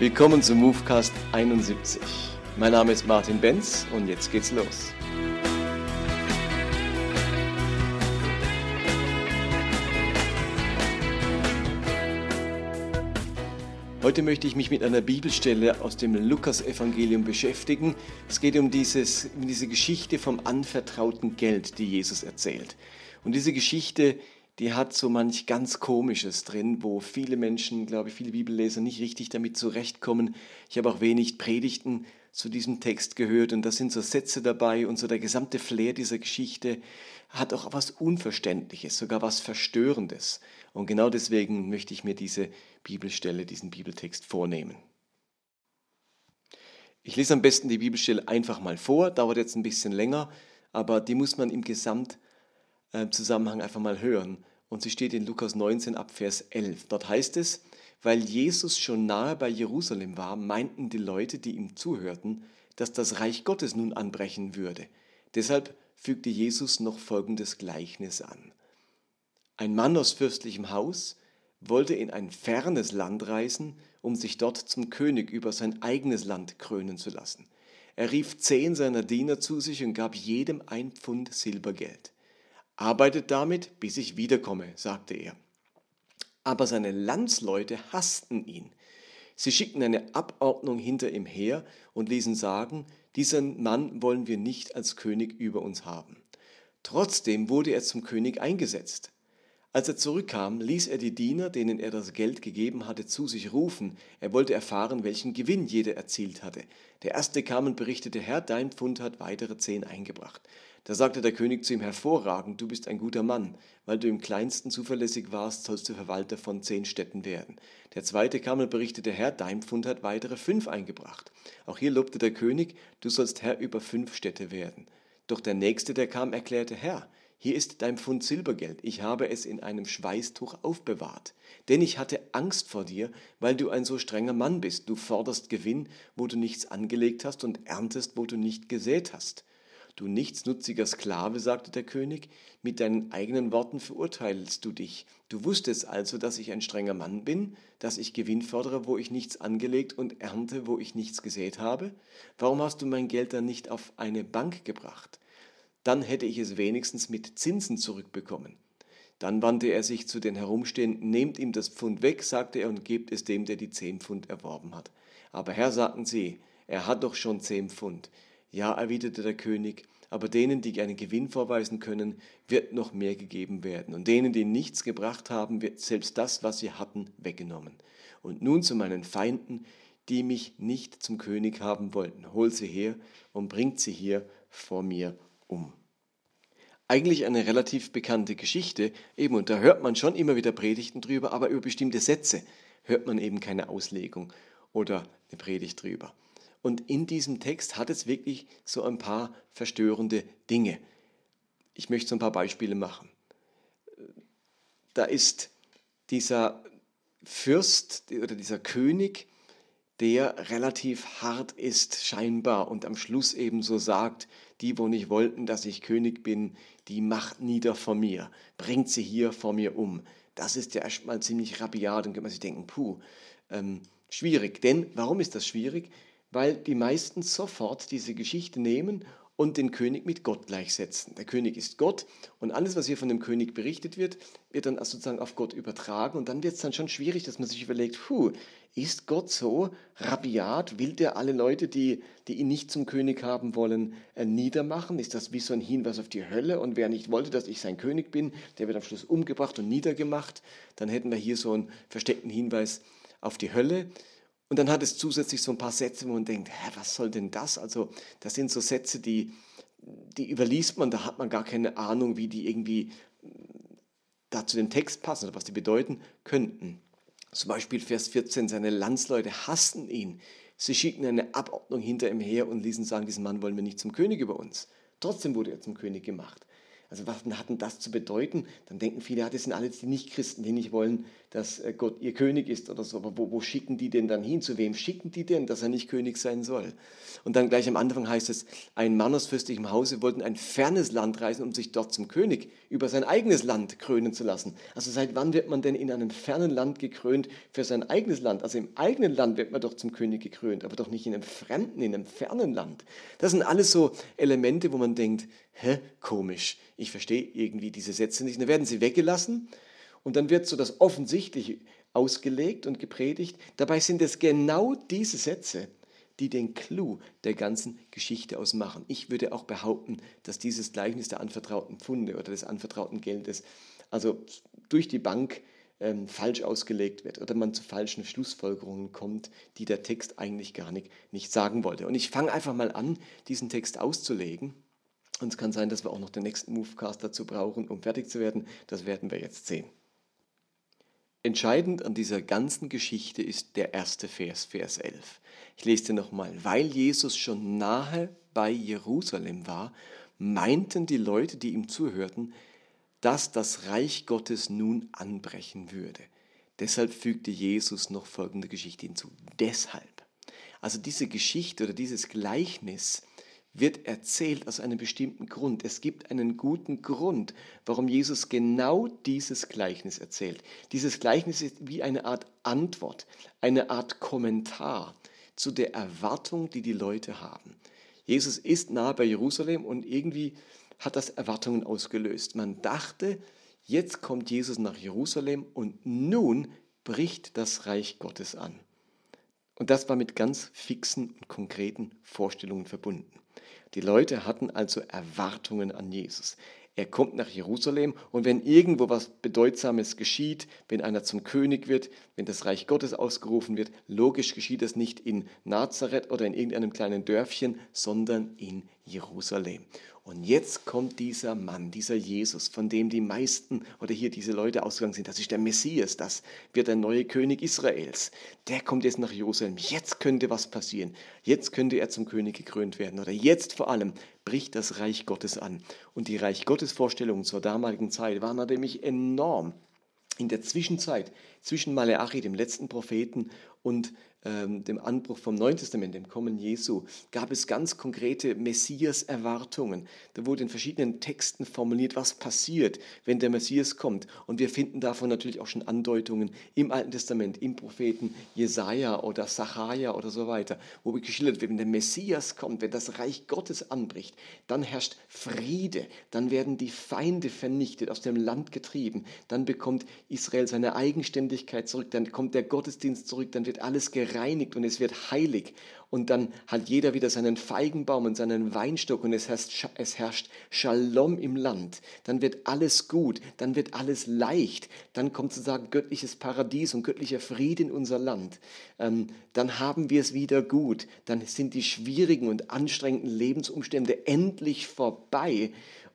Willkommen zum Movecast 71. Mein Name ist Martin Benz und jetzt geht's los. Heute möchte ich mich mit einer Bibelstelle aus dem Lukas-Evangelium beschäftigen. Es geht um, dieses, um diese Geschichte vom anvertrauten Geld, die Jesus erzählt. Und diese Geschichte die hat so manch ganz Komisches drin, wo viele Menschen, glaube ich, viele Bibelleser nicht richtig damit zurechtkommen. Ich habe auch wenig Predigten zu diesem Text gehört und da sind so Sätze dabei und so der gesamte Flair dieser Geschichte hat auch was Unverständliches, sogar was Verstörendes. Und genau deswegen möchte ich mir diese Bibelstelle, diesen Bibeltext vornehmen. Ich lese am besten die Bibelstelle einfach mal vor, dauert jetzt ein bisschen länger, aber die muss man im Gesamtzusammenhang einfach mal hören und sie steht in Lukas 19 ab Vers 11. Dort heißt es, weil Jesus schon nahe bei Jerusalem war, meinten die Leute, die ihm zuhörten, dass das Reich Gottes nun anbrechen würde. Deshalb fügte Jesus noch folgendes Gleichnis an. Ein Mann aus fürstlichem Haus wollte in ein fernes Land reisen, um sich dort zum König über sein eigenes Land krönen zu lassen. Er rief zehn seiner Diener zu sich und gab jedem ein Pfund Silbergeld. Arbeitet damit, bis ich wiederkomme, sagte er. Aber seine Landsleute hassten ihn. Sie schickten eine Abordnung hinter ihm her und ließen sagen, diesen Mann wollen wir nicht als König über uns haben. Trotzdem wurde er zum König eingesetzt. Als er zurückkam, ließ er die Diener, denen er das Geld gegeben hatte, zu sich rufen. Er wollte erfahren, welchen Gewinn jeder erzielt hatte. Der erste kam und berichtete, Herr, dein Pfund hat weitere zehn eingebracht. Da sagte der König zu ihm, hervorragend, du bist ein guter Mann, weil du im kleinsten zuverlässig warst, sollst du Verwalter von zehn Städten werden. Der zweite kam und berichtete, Herr, dein Pfund hat weitere fünf eingebracht. Auch hier lobte der König, du sollst Herr über fünf Städte werden. Doch der nächste, der kam, erklärte, Herr, hier ist dein Pfund Silbergeld, ich habe es in einem Schweißtuch aufbewahrt. Denn ich hatte Angst vor dir, weil du ein so strenger Mann bist. Du forderst Gewinn, wo du nichts angelegt hast, und erntest, wo du nicht gesät hast. Du nichtsnutziger Sklave, sagte der König, mit deinen eigenen Worten verurteilst du dich. Du wusstest also, dass ich ein strenger Mann bin, dass ich Gewinn fördere, wo ich nichts angelegt und ernte, wo ich nichts gesät habe? Warum hast du mein Geld dann nicht auf eine Bank gebracht? Dann hätte ich es wenigstens mit Zinsen zurückbekommen. Dann wandte er sich zu den Herumstehenden, nehmt ihm das Pfund weg, sagte er, und gebt es dem, der die zehn Pfund erworben hat. Aber Herr, sagten sie, er hat doch schon zehn Pfund. Ja, erwiderte der König, aber denen, die einen Gewinn vorweisen können, wird noch mehr gegeben werden. Und denen, die nichts gebracht haben, wird selbst das, was sie hatten, weggenommen. Und nun zu meinen Feinden, die mich nicht zum König haben wollten. Hol sie her und bringt sie hier vor mir um. Eigentlich eine relativ bekannte Geschichte, eben, und da hört man schon immer wieder Predigten drüber, aber über bestimmte Sätze hört man eben keine Auslegung oder eine Predigt drüber. Und in diesem Text hat es wirklich so ein paar verstörende Dinge. Ich möchte so ein paar Beispiele machen. Da ist dieser Fürst oder dieser König, der relativ hart ist, scheinbar, und am Schluss eben so sagt, die, wo nicht wollten, dass ich König bin, die macht nieder vor mir, bringt sie hier vor mir um. Das ist ja erstmal ziemlich rabiat und kann man sich denken, puh, ähm, schwierig. Denn warum ist das schwierig? Weil die meisten sofort diese Geschichte nehmen und den König mit Gott gleichsetzen. Der König ist Gott und alles, was hier von dem König berichtet wird, wird dann sozusagen auf Gott übertragen und dann wird es dann schon schwierig, dass man sich überlegt, puh, ist Gott so rabiat? Will der alle Leute, die, die ihn nicht zum König haben wollen, äh, niedermachen? Ist das wie so ein Hinweis auf die Hölle? Und wer nicht wollte, dass ich sein König bin, der wird am Schluss umgebracht und niedergemacht. Dann hätten wir hier so einen versteckten Hinweis auf die Hölle. Und dann hat es zusätzlich so ein paar Sätze, wo man denkt, hä, was soll denn das? Also das sind so Sätze, die, die überliest man, da hat man gar keine Ahnung, wie die irgendwie da zu dem Text passen oder was die bedeuten könnten. Zum Beispiel Vers 14, seine Landsleute hassten ihn. Sie schickten eine Abordnung hinter ihm her und ließen sagen, diesen Mann wollen wir nicht zum König über uns. Trotzdem wurde er zum König gemacht. Also was hat denn das zu bedeuten? Dann denken viele, ja, das sind alles die Nichtchristen, die nicht wollen, dass äh, Gott ihr König ist oder so. Aber wo, wo schicken die denn dann hin? Zu wem schicken die denn, dass er nicht König sein soll? Und dann gleich am Anfang heißt es, ein Mann aus fürstlichem Hause wollte in ein fernes Land reisen, um sich dort zum König über sein eigenes Land krönen zu lassen. Also seit wann wird man denn in einem fernen Land gekrönt für sein eigenes Land? Also im eigenen Land wird man doch zum König gekrönt, aber doch nicht in einem fremden, in einem fernen Land. Das sind alles so Elemente, wo man denkt, hä, komisch, ich verstehe irgendwie diese Sätze nicht. Und dann werden sie weggelassen und dann wird so das Offensichtliche ausgelegt und gepredigt. Dabei sind es genau diese Sätze, die den Clou der ganzen Geschichte ausmachen. Ich würde auch behaupten, dass dieses Gleichnis der anvertrauten Pfunde oder des anvertrauten Geldes also durch die Bank ähm, falsch ausgelegt wird oder man zu falschen Schlussfolgerungen kommt, die der Text eigentlich gar nicht, nicht sagen wollte. Und ich fange einfach mal an, diesen Text auszulegen. Und es kann sein, dass wir auch noch den nächsten Movecast dazu brauchen, um fertig zu werden. Das werden wir jetzt sehen. Entscheidend an dieser ganzen Geschichte ist der erste Vers, Vers 11. Ich lese dir nochmal. Weil Jesus schon nahe bei Jerusalem war, meinten die Leute, die ihm zuhörten, dass das Reich Gottes nun anbrechen würde. Deshalb fügte Jesus noch folgende Geschichte hinzu. Deshalb. Also diese Geschichte oder dieses Gleichnis wird erzählt aus einem bestimmten Grund. Es gibt einen guten Grund, warum Jesus genau dieses Gleichnis erzählt. Dieses Gleichnis ist wie eine Art Antwort, eine Art Kommentar zu der Erwartung, die die Leute haben. Jesus ist nahe bei Jerusalem und irgendwie hat das Erwartungen ausgelöst. Man dachte, jetzt kommt Jesus nach Jerusalem und nun bricht das Reich Gottes an. Und das war mit ganz fixen und konkreten Vorstellungen verbunden. Die Leute hatten also Erwartungen an Jesus. Er kommt nach Jerusalem und wenn irgendwo was Bedeutsames geschieht, wenn einer zum König wird, wenn das Reich Gottes ausgerufen wird, logisch geschieht das nicht in Nazareth oder in irgendeinem kleinen Dörfchen, sondern in Jerusalem. Und jetzt kommt dieser Mann, dieser Jesus, von dem die meisten oder hier diese Leute ausgegangen sind. Das ist der Messias, das wird der neue König Israels. Der kommt jetzt nach Jerusalem. Jetzt könnte was passieren. Jetzt könnte er zum König gekrönt werden. Oder jetzt vor allem bricht das Reich Gottes an. Und die Reich Gottes Vorstellungen zur damaligen Zeit waren nämlich enorm. In der Zwischenzeit, zwischen Maleachi, dem letzten Propheten, und dem Anbruch vom Neuen Testament, dem Kommen Jesu, gab es ganz konkrete Messias-Erwartungen. Da wurde in verschiedenen Texten formuliert, was passiert, wenn der Messias kommt. Und wir finden davon natürlich auch schon Andeutungen im Alten Testament, im Propheten Jesaja oder Sacharja oder so weiter, wo geschildert wird, wenn der Messias kommt, wenn das Reich Gottes anbricht, dann herrscht Friede, dann werden die Feinde vernichtet, aus dem Land getrieben, dann bekommt Israel seine Eigenständigkeit zurück, dann kommt der Gottesdienst zurück, dann wird alles gerettet gereinigt und es wird heilig. Und dann hat jeder wieder seinen Feigenbaum und seinen Weinstock und es herrscht, es herrscht Shalom im Land. Dann wird alles gut, dann wird alles leicht. Dann kommt sozusagen göttliches Paradies und göttlicher Friede in unser Land. Ähm, dann haben wir es wieder gut. Dann sind die schwierigen und anstrengenden Lebensumstände endlich vorbei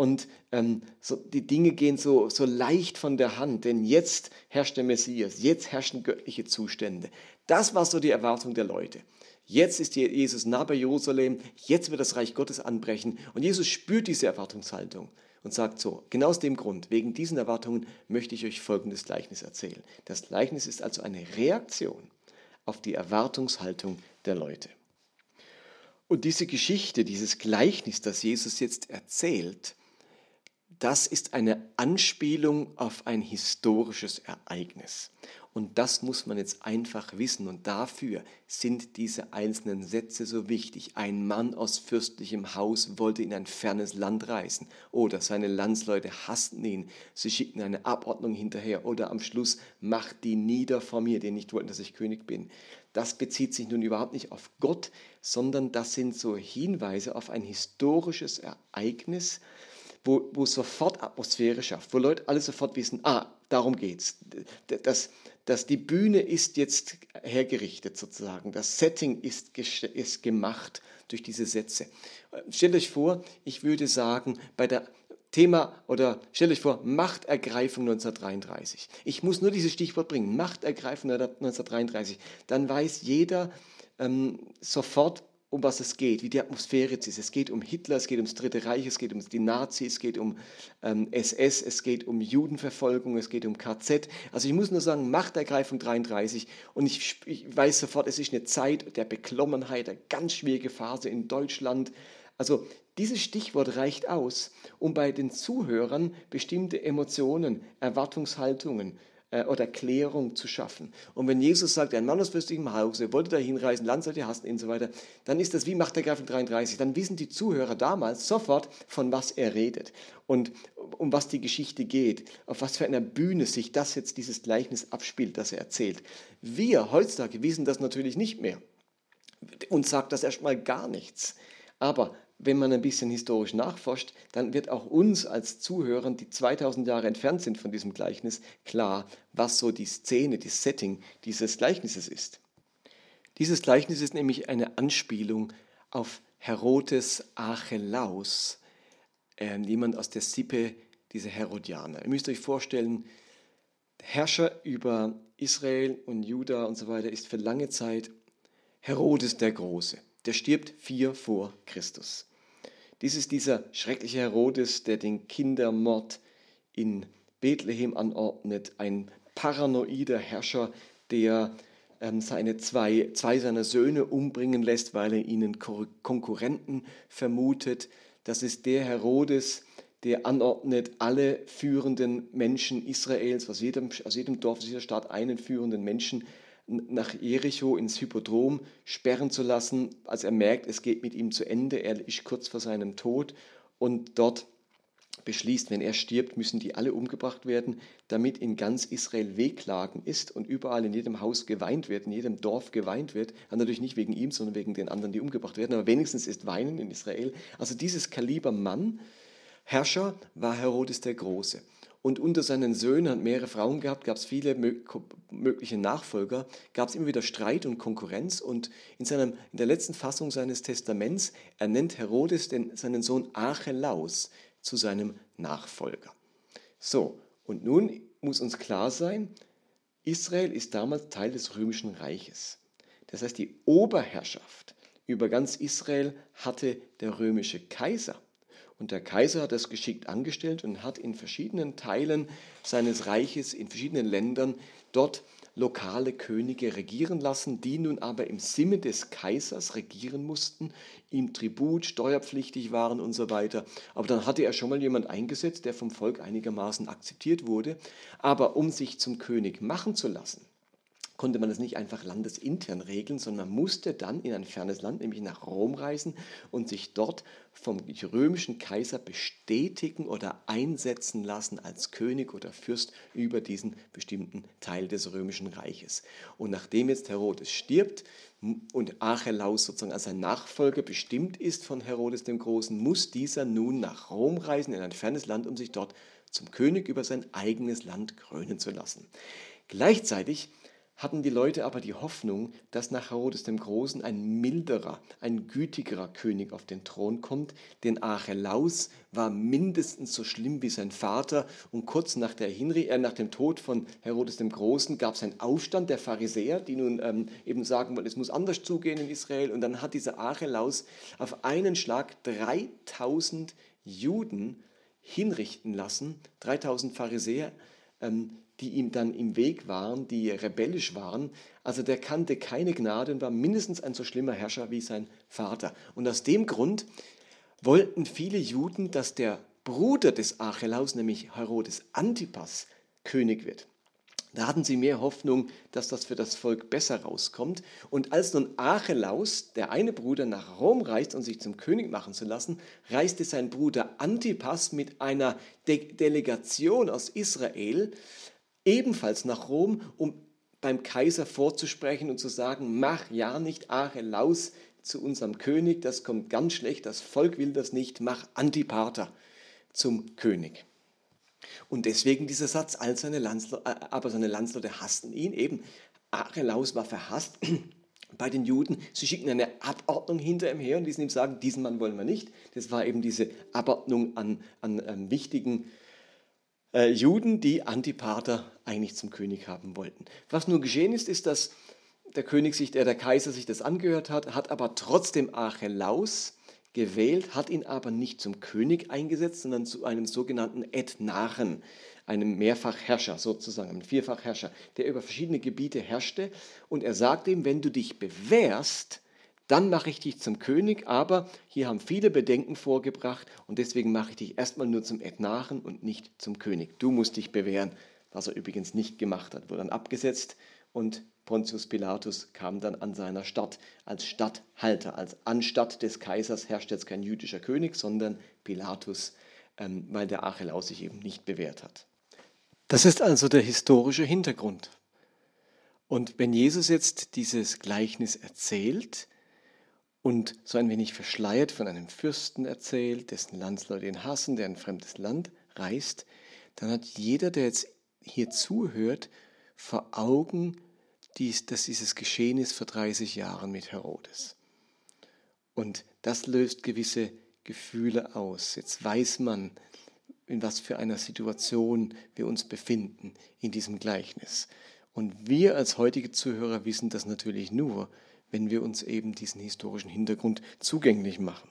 und ähm, so, die Dinge gehen so, so leicht von der Hand, denn jetzt herrscht der Messias, jetzt herrschen göttliche Zustände. Das war so die Erwartung der Leute. Jetzt ist Jesus nah bei Jerusalem, jetzt wird das Reich Gottes anbrechen und Jesus spürt diese Erwartungshaltung und sagt so, genau aus dem Grund, wegen diesen Erwartungen möchte ich euch folgendes Gleichnis erzählen. Das Gleichnis ist also eine Reaktion auf die Erwartungshaltung der Leute. Und diese Geschichte, dieses Gleichnis, das Jesus jetzt erzählt, das ist eine Anspielung auf ein historisches Ereignis. Und das muss man jetzt einfach wissen. Und dafür sind diese einzelnen Sätze so wichtig. Ein Mann aus fürstlichem Haus wollte in ein fernes Land reisen. Oder seine Landsleute hassten ihn. Sie schickten eine Abordnung hinterher. Oder am Schluss, macht die nieder vor mir, die nicht wollten, dass ich König bin. Das bezieht sich nun überhaupt nicht auf Gott, sondern das sind so Hinweise auf ein historisches Ereignis, wo, wo sofort Atmosphäre schafft, wo Leute alle sofort wissen, ah, darum geht's. Das, dass die Bühne ist jetzt hergerichtet sozusagen. Das Setting ist, ist gemacht durch diese Sätze. Stellt euch vor, ich würde sagen, bei der Thema oder stellt euch vor, Machtergreifung 1933. Ich muss nur dieses Stichwort bringen, Machtergreifung 1933. Dann weiß jeder ähm, sofort, um was es geht, wie die Atmosphäre ist. Es geht um Hitler, es geht ums Dritte Reich, es geht um die Nazis, es geht um ähm, SS, es geht um Judenverfolgung, es geht um KZ. Also ich muss nur sagen, Machtergreifung 33 und ich, ich weiß sofort, es ist eine Zeit der Beklommenheit, eine ganz schwierige Phase in Deutschland. Also dieses Stichwort reicht aus, um bei den Zuhörern bestimmte Emotionen, Erwartungshaltungen, äh, oder Klärung zu schaffen. Und wenn Jesus sagt, ein Mann aus fürstlichem Hause wollte da hinreisen, Land sollt ihr hassen und so weiter, dann ist das wie Macht der Greifen 33. Dann wissen die Zuhörer damals sofort, von was er redet und um was die Geschichte geht, auf was für einer Bühne sich das jetzt, dieses Gleichnis abspielt, das er erzählt. Wir heutzutage wissen das natürlich nicht mehr. und sagt das erstmal gar nichts. Aber wenn man ein bisschen historisch nachforscht, dann wird auch uns als Zuhörern, die 2000 Jahre entfernt sind von diesem Gleichnis, klar, was so die Szene, das Setting dieses Gleichnisses ist. Dieses Gleichnis ist nämlich eine Anspielung auf Herodes Archelaus, äh, jemand aus der Sippe dieser Herodianer. Ihr müsst euch vorstellen, Herrscher über Israel und Juda und so weiter ist für lange Zeit Herodes der Große. Der stirbt vier vor Christus. Dies ist dieser schreckliche Herodes, der den Kindermord in Bethlehem anordnet, ein paranoider Herrscher, der ähm, seine zwei, zwei seiner Söhne umbringen lässt, weil er ihnen Konkurrenten vermutet. Das ist der Herodes, der anordnet, alle führenden Menschen Israels, aus jedem, aus jedem Dorf, aus jeder Stadt einen führenden Menschen nach Jericho ins Hypodrom sperren zu lassen, als er merkt, es geht mit ihm zu Ende, er ist kurz vor seinem Tod und dort beschließt, wenn er stirbt, müssen die alle umgebracht werden, damit in ganz Israel Wehklagen ist und überall in jedem Haus geweint wird, in jedem Dorf geweint wird. Und natürlich nicht wegen ihm, sondern wegen den anderen, die umgebracht werden, aber wenigstens ist Weinen in Israel. Also dieses Kaliber Mann, Herrscher, war Herodes der Große. Und unter seinen Söhnen hat mehrere Frauen gehabt, gab es viele mögliche Nachfolger, gab es immer wieder Streit und Konkurrenz. Und in, seinem, in der letzten Fassung seines Testaments ernennt Herodes den, seinen Sohn Archelaus zu seinem Nachfolger. So, und nun muss uns klar sein, Israel ist damals Teil des römischen Reiches. Das heißt, die Oberherrschaft über ganz Israel hatte der römische Kaiser. Und der Kaiser hat das geschickt angestellt und hat in verschiedenen Teilen seines Reiches, in verschiedenen Ländern dort lokale Könige regieren lassen, die nun aber im Sinne des Kaisers regieren mussten, ihm Tribut, steuerpflichtig waren und so weiter. Aber dann hatte er schon mal jemand eingesetzt, der vom Volk einigermaßen akzeptiert wurde. Aber um sich zum König machen zu lassen, konnte man das nicht einfach landesintern regeln, sondern man musste dann in ein fernes Land, nämlich nach Rom reisen und sich dort vom römischen Kaiser bestätigen oder einsetzen lassen als König oder Fürst über diesen bestimmten Teil des römischen Reiches. Und nachdem jetzt Herodes stirbt und Archelaus sozusagen als sein Nachfolger bestimmt ist von Herodes dem Großen, muss dieser nun nach Rom reisen, in ein fernes Land, um sich dort zum König über sein eigenes Land krönen zu lassen. Gleichzeitig hatten die Leute aber die Hoffnung, dass nach Herodes dem Großen ein milderer, ein gütigerer König auf den Thron kommt, denn Archelaus war mindestens so schlimm wie sein Vater und kurz nach, der Hinri äh, nach dem Tod von Herodes dem Großen gab es einen Aufstand der Pharisäer, die nun ähm, eben sagen wollten, es muss anders zugehen in Israel. Und dann hat dieser Archelaus auf einen Schlag 3000 Juden hinrichten lassen, 3000 Pharisäer, die ihm dann im Weg waren, die rebellisch waren. Also der kannte keine Gnade und war mindestens ein so schlimmer Herrscher wie sein Vater. Und aus dem Grund wollten viele Juden, dass der Bruder des Archelaus, nämlich Herodes Antipas, König wird. Da hatten sie mehr Hoffnung, dass das für das Volk besser rauskommt. Und als nun Archelaus, der eine Bruder, nach Rom reist, um sich zum König machen zu lassen, reiste sein Bruder Antipas mit einer De Delegation aus Israel ebenfalls nach Rom, um beim Kaiser vorzusprechen und zu sagen, mach ja nicht Archelaus zu unserem König, das kommt ganz schlecht, das Volk will das nicht, mach Antipater zum König. Und deswegen dieser Satz, all seine äh, aber seine Landsleute hassten ihn eben. Archelaus war verhasst bei den Juden. Sie schicken eine Abordnung hinter ihm her und die ihm sagen, diesen Mann wollen wir nicht. Das war eben diese Abordnung an, an, an wichtigen äh, Juden, die Antipater eigentlich zum König haben wollten. Was nur geschehen ist, ist, dass der König sich, der, der Kaiser sich das angehört hat, hat aber trotzdem Archelaus gewählt, hat ihn aber nicht zum König eingesetzt, sondern zu einem sogenannten Ethnarchen, einem Mehrfachherrscher sozusagen, einem Vierfachherrscher, der über verschiedene Gebiete herrschte. Und er sagte ihm, wenn du dich bewährst, dann mache ich dich zum König, aber hier haben viele Bedenken vorgebracht und deswegen mache ich dich erstmal nur zum Ethnarchen und nicht zum König. Du musst dich bewähren, was er übrigens nicht gemacht hat, wurde dann abgesetzt und Pontius Pilatus kam dann an seiner Stadt als Statthalter, als anstatt des Kaisers herrscht jetzt kein jüdischer König, sondern Pilatus, ähm, weil der Archelaus sich eben nicht bewährt hat. Das ist also der historische Hintergrund. Und wenn Jesus jetzt dieses Gleichnis erzählt und so ein wenig verschleiert von einem Fürsten erzählt, dessen Landsleute ihn hassen, der ein fremdes Land reist, dann hat jeder, der jetzt hier zuhört, vor Augen, dies, dass dieses geschehen ist vor 30 Jahren mit Herodes. Und das löst gewisse Gefühle aus. Jetzt weiß man, in was für einer Situation wir uns befinden in diesem Gleichnis. Und wir als heutige Zuhörer wissen das natürlich nur, wenn wir uns eben diesen historischen Hintergrund zugänglich machen.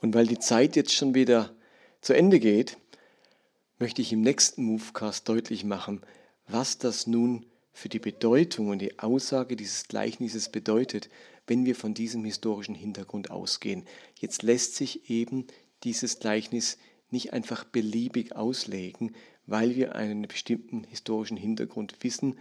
Und weil die Zeit jetzt schon wieder zu Ende geht, möchte ich im nächsten Movecast deutlich machen, was das nun für die Bedeutung und die Aussage dieses Gleichnisses bedeutet, wenn wir von diesem historischen Hintergrund ausgehen. Jetzt lässt sich eben dieses Gleichnis nicht einfach beliebig auslegen, weil wir einen bestimmten historischen Hintergrund wissen,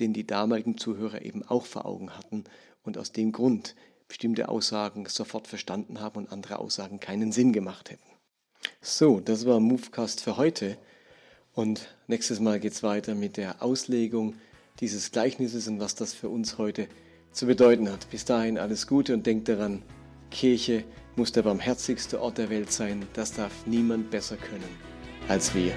den die damaligen Zuhörer eben auch vor Augen hatten und aus dem Grund bestimmte Aussagen sofort verstanden haben und andere Aussagen keinen Sinn gemacht hätten. So, das war Movecast für heute und nächstes Mal geht es weiter mit der Auslegung dieses Gleichnisses und was das für uns heute zu bedeuten hat. Bis dahin alles Gute und denkt daran, Kirche muss der barmherzigste Ort der Welt sein. Das darf niemand besser können als wir.